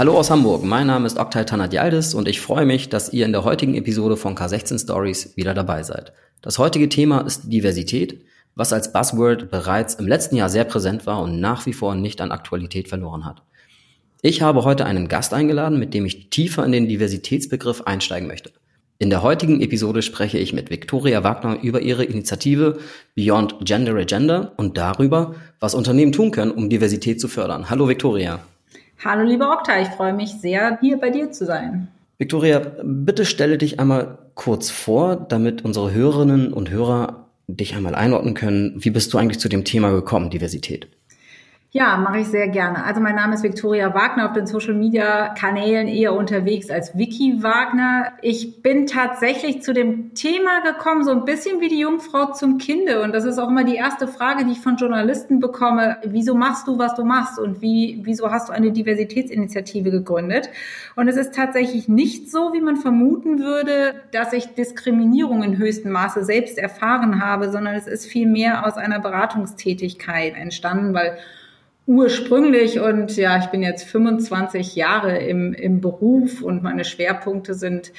Hallo aus Hamburg, mein Name ist Oktay Tanadialdis und ich freue mich, dass ihr in der heutigen Episode von K16 Stories wieder dabei seid. Das heutige Thema ist Diversität, was als Buzzword bereits im letzten Jahr sehr präsent war und nach wie vor nicht an Aktualität verloren hat. Ich habe heute einen Gast eingeladen, mit dem ich tiefer in den Diversitätsbegriff einsteigen möchte. In der heutigen Episode spreche ich mit Viktoria Wagner über ihre Initiative Beyond Gender Agenda und darüber, was Unternehmen tun können, um Diversität zu fördern. Hallo Viktoria. Hallo lieber Okta, ich freue mich sehr, hier bei dir zu sein. Victoria, bitte stelle dich einmal kurz vor, damit unsere Hörerinnen und Hörer dich einmal einordnen können. Wie bist du eigentlich zu dem Thema gekommen, Diversität? Ja, mache ich sehr gerne. Also mein Name ist Viktoria Wagner, auf den Social Media Kanälen eher unterwegs als Vicky Wagner. Ich bin tatsächlich zu dem Thema gekommen, so ein bisschen wie die Jungfrau zum Kinde. Und das ist auch immer die erste Frage, die ich von Journalisten bekomme. Wieso machst du, was du machst? Und wie, wieso hast du eine Diversitätsinitiative gegründet? Und es ist tatsächlich nicht so, wie man vermuten würde, dass ich Diskriminierung in höchstem Maße selbst erfahren habe, sondern es ist vielmehr aus einer Beratungstätigkeit entstanden, weil ursprünglich und ja, ich bin jetzt 25 Jahre im, im Beruf und meine Schwerpunkte sind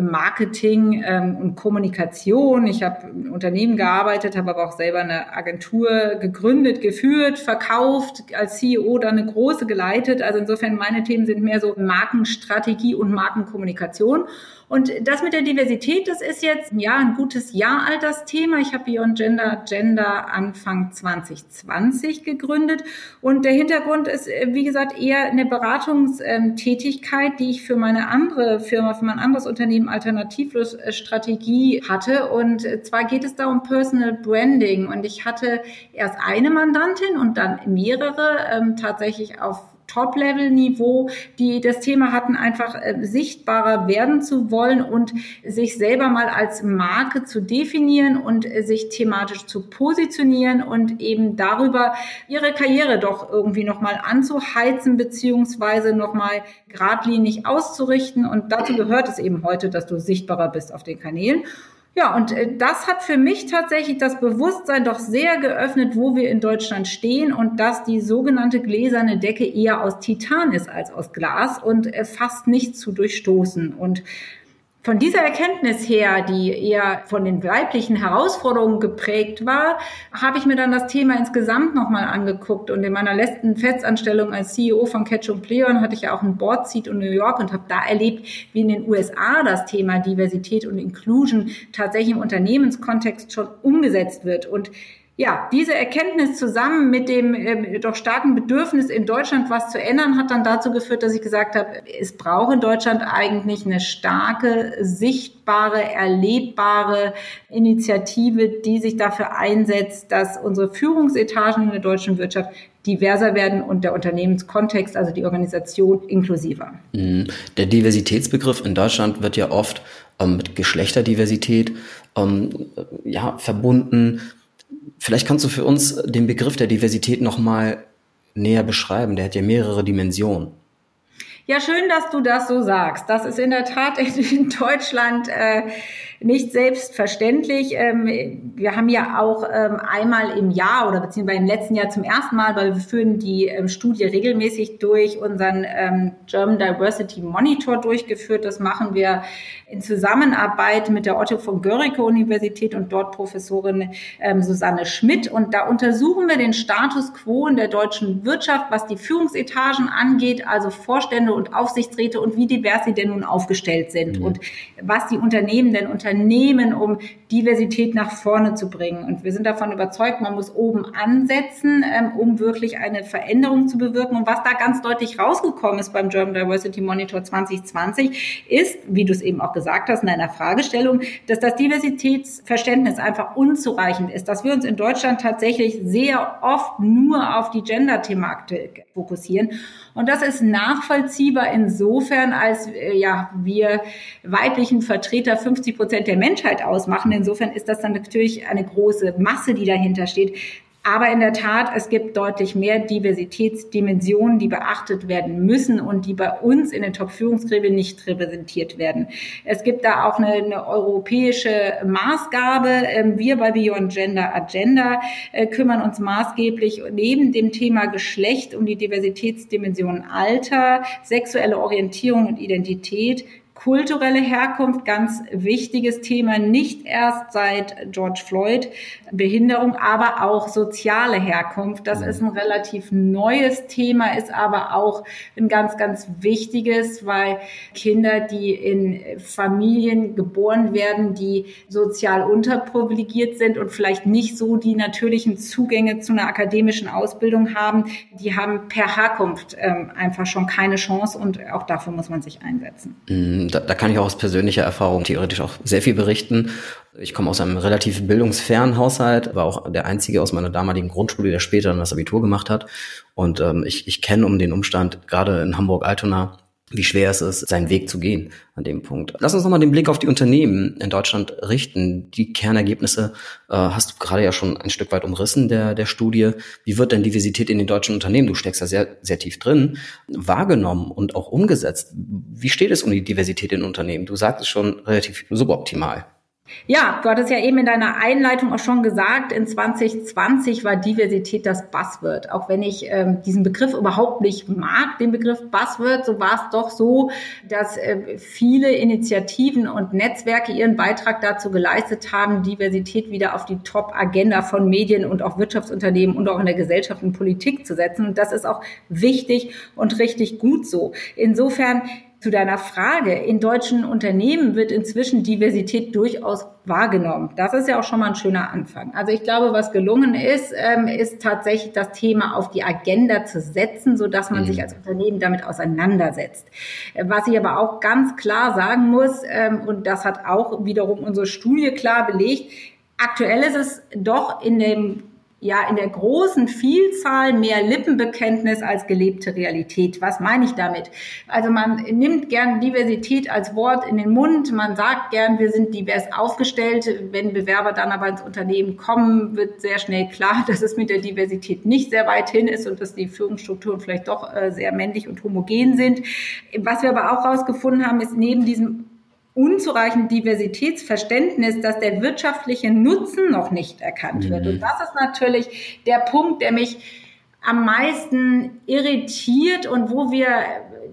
Marketing ähm, und Kommunikation. Ich habe im Unternehmen gearbeitet, habe aber auch selber eine Agentur gegründet, geführt, verkauft, als CEO dann eine große geleitet. Also insofern meine Themen sind mehr so Markenstrategie und Markenkommunikation. Und das mit der Diversität, das ist jetzt ja ein gutes Jahr alt das Thema. Ich habe Beyond Gender Gender Anfang 2020 gegründet und der Hintergrund ist wie gesagt eher eine Beratungstätigkeit, die ich für meine andere Firma, für mein anderes Unternehmen Alternativlos Strategie hatte. Und zwar geht es da um Personal Branding. Und ich hatte erst eine Mandantin und dann mehrere ähm, tatsächlich auf Top-Level-Niveau, die das Thema hatten, einfach äh, sichtbarer werden zu wollen und sich selber mal als Marke zu definieren und äh, sich thematisch zu positionieren und eben darüber ihre Karriere doch irgendwie nochmal anzuheizen beziehungsweise nochmal geradlinig auszurichten. Und dazu gehört es eben heute, dass du sichtbarer bist auf den Kanälen. Ja, und äh, das hat für mich tatsächlich das Bewusstsein doch sehr geöffnet, wo wir in Deutschland stehen und dass die sogenannte gläserne Decke eher aus Titan ist als aus Glas und äh, fast nicht zu durchstoßen. Und von dieser Erkenntnis her, die eher von den weiblichen Herausforderungen geprägt war, habe ich mir dann das Thema insgesamt nochmal angeguckt. Und in meiner letzten Festanstellung als CEO von Catch und Pleon hatte ich ja auch ein Board Seat in New York und habe da erlebt, wie in den USA das Thema Diversität und Inclusion tatsächlich im Unternehmenskontext schon umgesetzt wird. Und ja, diese Erkenntnis zusammen mit dem äh, doch starken Bedürfnis in Deutschland was zu ändern, hat dann dazu geführt, dass ich gesagt habe, es braucht in Deutschland eigentlich eine starke, sichtbare, erlebbare Initiative, die sich dafür einsetzt, dass unsere Führungsetagen in der deutschen Wirtschaft diverser werden und der Unternehmenskontext, also die Organisation, inklusiver. Mhm. Der Diversitätsbegriff in Deutschland wird ja oft ähm, mit Geschlechterdiversität ähm, ja, verbunden. Vielleicht kannst du für uns den Begriff der Diversität nochmal näher beschreiben. Der hat ja mehrere Dimensionen. Ja, schön, dass du das so sagst. Das ist in der Tat in Deutschland äh, nicht selbstverständlich. Ähm, wir haben ja auch ähm, einmal im Jahr oder beziehungsweise im letzten Jahr zum ersten Mal, weil wir führen die ähm, Studie regelmäßig durch, unseren German Diversity Monitor durchgeführt. Das machen wir in Zusammenarbeit mit der Otto von Görricke Universität und dort Professorin Susanne Schmidt. Und da untersuchen wir den Status quo in der deutschen Wirtschaft, was die Führungsetagen angeht, also Vorstände und Aufsichtsräte und wie divers sie denn nun aufgestellt sind mhm. und was die Unternehmen denn unter Unternehmen, um Diversität nach vorne zu bringen. Und wir sind davon überzeugt, man muss oben ansetzen, ähm, um wirklich eine Veränderung zu bewirken. Und was da ganz deutlich rausgekommen ist beim German Diversity Monitor 2020, ist, wie du es eben auch gesagt hast, in einer Fragestellung, dass das Diversitätsverständnis einfach unzureichend ist, dass wir uns in Deutschland tatsächlich sehr oft nur auf die Gender-Thematik fokussieren. Und das ist nachvollziehbar insofern, als äh, ja wir weiblichen Vertreter 50 Prozent Prozent der Menschheit ausmachen. Insofern ist das dann natürlich eine große Masse, die dahinter steht. Aber in der Tat, es gibt deutlich mehr Diversitätsdimensionen, die beachtet werden müssen und die bei uns in den Top-Führungsgremien nicht repräsentiert werden. Es gibt da auch eine, eine europäische Maßgabe. Ähm, wir bei Beyond Gender Agenda äh, kümmern uns maßgeblich neben dem Thema Geschlecht um die Diversitätsdimensionen Alter, sexuelle Orientierung und Identität kulturelle Herkunft, ganz wichtiges Thema, nicht erst seit George Floyd, Behinderung, aber auch soziale Herkunft. Das ist ein relativ neues Thema, ist aber auch ein ganz, ganz wichtiges, weil Kinder, die in Familien geboren werden, die sozial unterprivilegiert sind und vielleicht nicht so die natürlichen Zugänge zu einer akademischen Ausbildung haben, die haben per Herkunft ähm, einfach schon keine Chance und auch dafür muss man sich einsetzen. Da, da kann ich auch aus persönlicher Erfahrung theoretisch auch sehr viel berichten. Ich komme aus einem relativ bildungsfernen Haushalt, war auch der einzige aus meiner damaligen Grundschule, der später dann das Abitur gemacht hat. Und ähm, ich, ich kenne um den Umstand, gerade in Hamburg-Altona, wie schwer es ist, seinen Weg zu gehen an dem Punkt. Lass uns nochmal den Blick auf die Unternehmen in Deutschland richten. Die Kernergebnisse äh, hast du gerade ja schon ein Stück weit umrissen der, der Studie. Wie wird denn Diversität in den deutschen Unternehmen, du steckst da sehr, sehr tief drin, wahrgenommen und auch umgesetzt? Wie steht es um die Diversität in Unternehmen? Du sagst es schon relativ suboptimal. Ja, du hattest ja eben in deiner Einleitung auch schon gesagt, in 2020 war Diversität das Buzzword. Auch wenn ich ähm, diesen Begriff überhaupt nicht mag, den Begriff Buzzword, so war es doch so, dass äh, viele Initiativen und Netzwerke ihren Beitrag dazu geleistet haben, Diversität wieder auf die Top-Agenda von Medien und auch Wirtschaftsunternehmen und auch in der Gesellschaft und Politik zu setzen. Und das ist auch wichtig und richtig gut so. Insofern zu deiner Frage, in deutschen Unternehmen wird inzwischen Diversität durchaus wahrgenommen. Das ist ja auch schon mal ein schöner Anfang. Also ich glaube, was gelungen ist, ähm, ist tatsächlich das Thema auf die Agenda zu setzen, so dass man mhm. sich als Unternehmen damit auseinandersetzt. Was ich aber auch ganz klar sagen muss, ähm, und das hat auch wiederum unsere Studie klar belegt, aktuell ist es doch in dem ja in der großen Vielzahl mehr Lippenbekenntnis als gelebte Realität. Was meine ich damit? Also man nimmt gern Diversität als Wort in den Mund, man sagt gern, wir sind divers aufgestellt. Wenn Bewerber dann aber ins Unternehmen kommen, wird sehr schnell klar, dass es mit der Diversität nicht sehr weit hin ist und dass die Führungsstrukturen vielleicht doch äh, sehr männlich und homogen sind. Was wir aber auch herausgefunden haben, ist neben diesem unzureichend Diversitätsverständnis, dass der wirtschaftliche Nutzen noch nicht erkannt wird. Mhm. Und das ist natürlich der Punkt, der mich am meisten irritiert und wo wir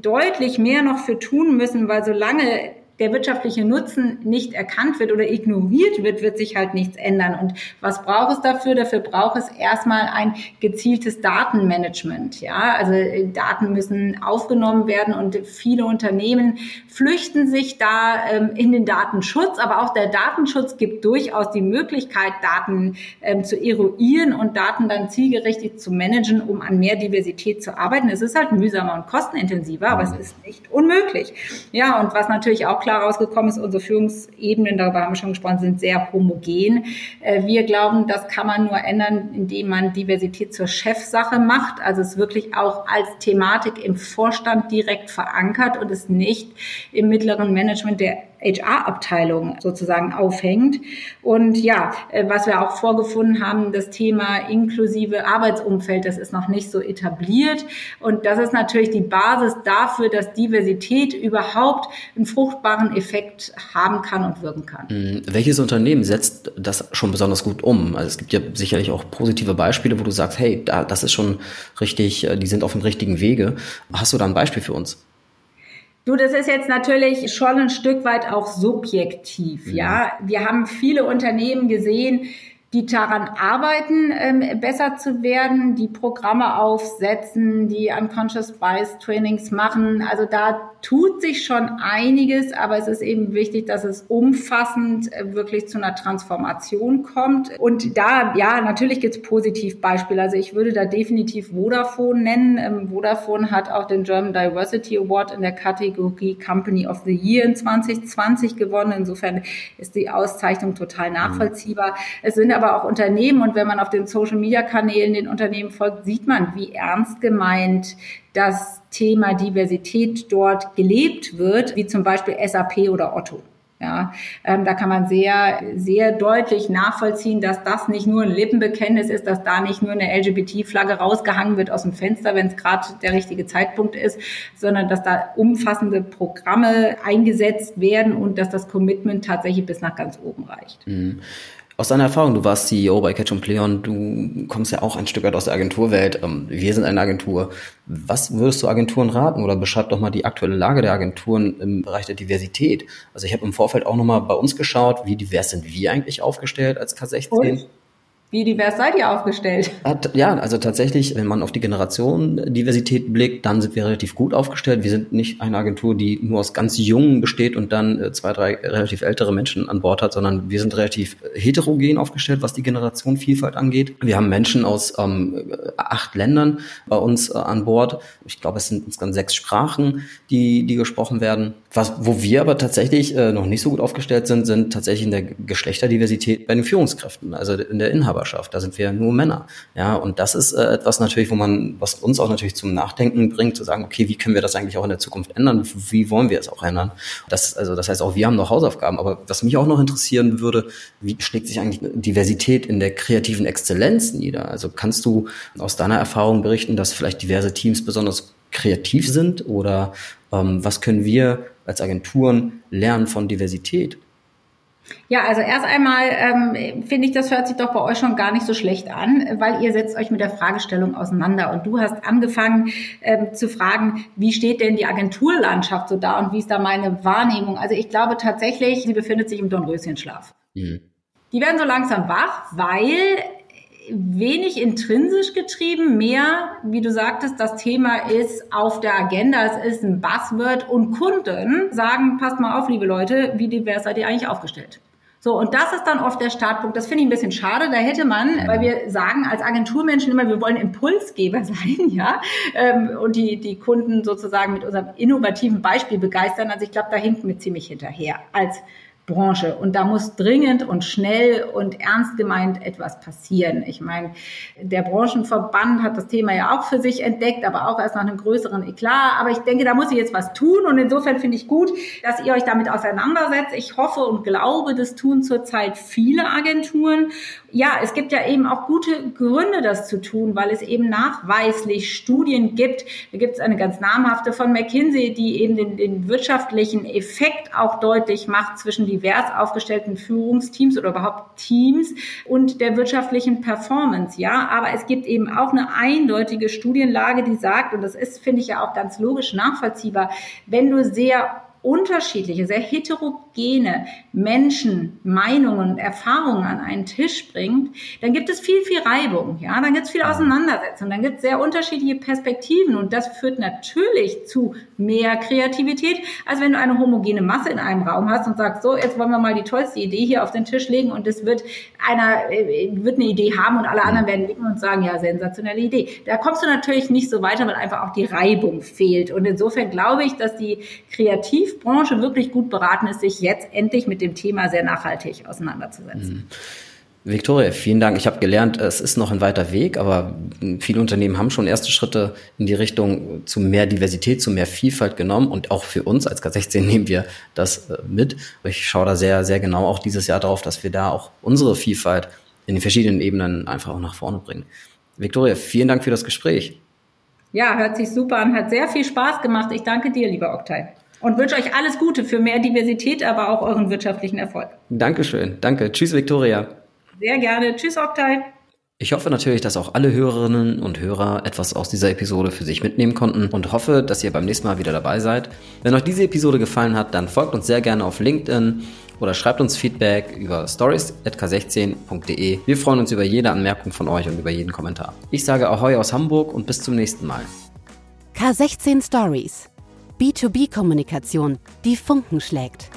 deutlich mehr noch für tun müssen, weil solange der wirtschaftliche Nutzen nicht erkannt wird oder ignoriert wird, wird sich halt nichts ändern. Und was braucht es dafür? Dafür braucht es erstmal ein gezieltes Datenmanagement. Ja, also äh, Daten müssen aufgenommen werden und viele Unternehmen flüchten sich da ähm, in den Datenschutz. Aber auch der Datenschutz gibt durchaus die Möglichkeit, Daten ähm, zu eruieren und Daten dann zielgerichtet zu managen, um an mehr Diversität zu arbeiten. Es ist halt mühsamer und kostenintensiver, aber es ist nicht unmöglich. Ja, und was natürlich auch klar rausgekommen ist, unsere Führungsebenen, darüber haben wir schon gesprochen, sind sehr homogen. Äh, wir glauben, das kann man nur ändern, indem man Diversität zur Chefsache macht, also es wirklich auch als Thematik im Vorstand direkt verankert und es nicht im mittleren Management der HR-Abteilung sozusagen aufhängt. Und ja, äh, was wir auch vorgefunden haben, das Thema inklusive Arbeitsumfeld, das ist noch nicht so etabliert. Und das ist natürlich die Basis dafür, dass Diversität überhaupt einen fruchtbaren Effekt haben kann und wirken kann. Mhm. Welches Unternehmen setzt das schon besonders gut um? Also es gibt ja sicherlich auch positive Beispiele, wo du sagst, hey, da, das ist schon richtig, äh, die sind auf dem richtigen Wege. Hast du da ein Beispiel für uns? Du, das ist jetzt natürlich schon ein Stück weit auch subjektiv, ja. ja. Wir haben viele Unternehmen gesehen, die daran arbeiten, ähm, besser zu werden, die Programme aufsetzen, die Unconscious Bias Trainings machen. Also da tut sich schon einiges, aber es ist eben wichtig, dass es umfassend äh, wirklich zu einer Transformation kommt. Und da, ja, natürlich gibt es Positivbeispiele. Also ich würde da definitiv Vodafone nennen. Ähm, Vodafone hat auch den German Diversity Award in der Kategorie Company of the Year in 2020 gewonnen. Insofern ist die Auszeichnung total nachvollziehbar. Es sind aber auch Unternehmen und wenn man auf den Social-Media-Kanälen den Unternehmen folgt, sieht man, wie ernst gemeint das Thema Diversität dort gelebt wird, wie zum Beispiel SAP oder Otto. Ja, ähm, da kann man sehr, sehr deutlich nachvollziehen, dass das nicht nur ein Lippenbekenntnis ist, dass da nicht nur eine LGBT-Flagge rausgehangen wird aus dem Fenster, wenn es gerade der richtige Zeitpunkt ist, sondern dass da umfassende Programme eingesetzt werden und dass das Commitment tatsächlich bis nach ganz oben reicht. Mhm. Aus deiner Erfahrung, du warst CEO bei Catch Pleon, du kommst ja auch ein Stück weit aus der Agenturwelt. Ähm, wir sind eine Agentur. Was würdest du Agenturen raten oder beschreib doch mal die aktuelle Lage der Agenturen im Bereich der Diversität? Also ich habe im Vorfeld auch nochmal bei uns geschaut, wie divers sind wir eigentlich aufgestellt als K16? Und? Wie divers seid ihr aufgestellt? Ja, also tatsächlich, wenn man auf die Generationendiversität blickt, dann sind wir relativ gut aufgestellt. Wir sind nicht eine Agentur, die nur aus ganz Jungen besteht und dann äh, zwei, drei relativ ältere Menschen an Bord hat, sondern wir sind relativ heterogen aufgestellt, was die Generationenvielfalt angeht. Wir haben Menschen aus ähm, acht Ländern bei uns äh, an Bord. Ich glaube, es sind insgesamt sechs Sprachen, die, die gesprochen werden. Was, wo wir aber tatsächlich äh, noch nicht so gut aufgestellt sind, sind tatsächlich in der Geschlechterdiversität bei den Führungskräften, also in der Inhaber Inhaberschaft. Da sind wir nur Männer. Ja, und das ist äh, etwas natürlich, wo man, was uns auch natürlich zum Nachdenken bringt, zu sagen, okay, wie können wir das eigentlich auch in der Zukunft ändern? Wie wollen wir es auch ändern? Das, also, das heißt auch, wir haben noch Hausaufgaben. Aber was mich auch noch interessieren würde, wie schlägt sich eigentlich Diversität in der kreativen Exzellenz nieder? Also kannst du aus deiner Erfahrung berichten, dass vielleicht diverse Teams besonders kreativ sind oder ähm, was können wir als Agenturen lernen von Diversität? Ja, also erst einmal ähm, finde ich, das hört sich doch bei euch schon gar nicht so schlecht an, weil ihr setzt euch mit der Fragestellung auseinander und du hast angefangen ähm, zu fragen, wie steht denn die Agenturlandschaft so da und wie ist da meine Wahrnehmung? Also ich glaube tatsächlich, sie befindet sich im Dornröschenschlaf. Mhm. Die werden so langsam wach, weil wenig intrinsisch getrieben, mehr, wie du sagtest, das Thema ist auf der Agenda, es ist ein Buzzword und Kunden sagen, passt mal auf, liebe Leute, wie divers seid ihr eigentlich aufgestellt? So, und das ist dann oft der Startpunkt. Das finde ich ein bisschen schade. Da hätte man, weil wir sagen als Agenturmenschen immer, wir wollen Impulsgeber sein, ja, ähm, und die, die Kunden sozusagen mit unserem innovativen Beispiel begeistern. Also ich glaube, da hinken wir ziemlich hinterher als Branche. Und da muss dringend und schnell und ernst gemeint etwas passieren. Ich meine, der Branchenverband hat das Thema ja auch für sich entdeckt, aber auch erst nach einem größeren Eklat. Aber ich denke, da muss ich jetzt was tun. Und insofern finde ich gut, dass ihr euch damit auseinandersetzt. Ich hoffe und glaube, das tun zurzeit viele Agenturen ja, es gibt ja eben auch gute Gründe, das zu tun, weil es eben nachweislich Studien gibt. Da gibt es eine ganz namhafte von McKinsey, die eben den, den wirtschaftlichen Effekt auch deutlich macht zwischen divers aufgestellten Führungsteams oder überhaupt Teams und der wirtschaftlichen Performance. Ja, aber es gibt eben auch eine eindeutige Studienlage, die sagt, und das ist, finde ich ja auch ganz logisch nachvollziehbar, wenn du sehr unterschiedliche, sehr heterogene Menschen, Meinungen Erfahrungen an einen Tisch bringt, dann gibt es viel, viel Reibung, ja, dann gibt es viel Auseinandersetzung, dann gibt es sehr unterschiedliche Perspektiven und das führt natürlich zu mehr Kreativität, als wenn du eine homogene Masse in einem Raum hast und sagst, so, jetzt wollen wir mal die tollste Idee hier auf den Tisch legen und es wird einer, äh, wird eine Idee haben und alle anderen werden nicken und sagen, ja, sensationelle Idee. Da kommst du natürlich nicht so weiter, weil einfach auch die Reibung fehlt. Und insofern glaube ich, dass die kreativ Kreativbranche wirklich gut beraten ist, sich jetzt endlich mit dem Thema sehr nachhaltig auseinanderzusetzen. Mhm. Victoria, vielen Dank. Ich habe gelernt, es ist noch ein weiter Weg, aber viele Unternehmen haben schon erste Schritte in die Richtung zu mehr Diversität, zu mehr Vielfalt genommen. Und auch für uns als K16 nehmen wir das äh, mit. Ich schaue da sehr, sehr genau auch dieses Jahr drauf, dass wir da auch unsere Vielfalt in den verschiedenen Ebenen einfach auch nach vorne bringen. Victoria, vielen Dank für das Gespräch. Ja, hört sich super an, hat sehr viel Spaß gemacht. Ich danke dir, lieber Oktay. Und wünsche euch alles Gute für mehr Diversität, aber auch euren wirtschaftlichen Erfolg. Dankeschön. Danke. Tschüss, Viktoria. Sehr gerne. Tschüss, Oktay. Ich hoffe natürlich, dass auch alle Hörerinnen und Hörer etwas aus dieser Episode für sich mitnehmen konnten und hoffe, dass ihr beim nächsten Mal wieder dabei seid. Wenn euch diese Episode gefallen hat, dann folgt uns sehr gerne auf LinkedIn oder schreibt uns Feedback über stories.k16.de. Wir freuen uns über jede Anmerkung von euch und über jeden Kommentar. Ich sage Ahoi aus Hamburg und bis zum nächsten Mal. K16 Stories B2B-Kommunikation, die Funken schlägt.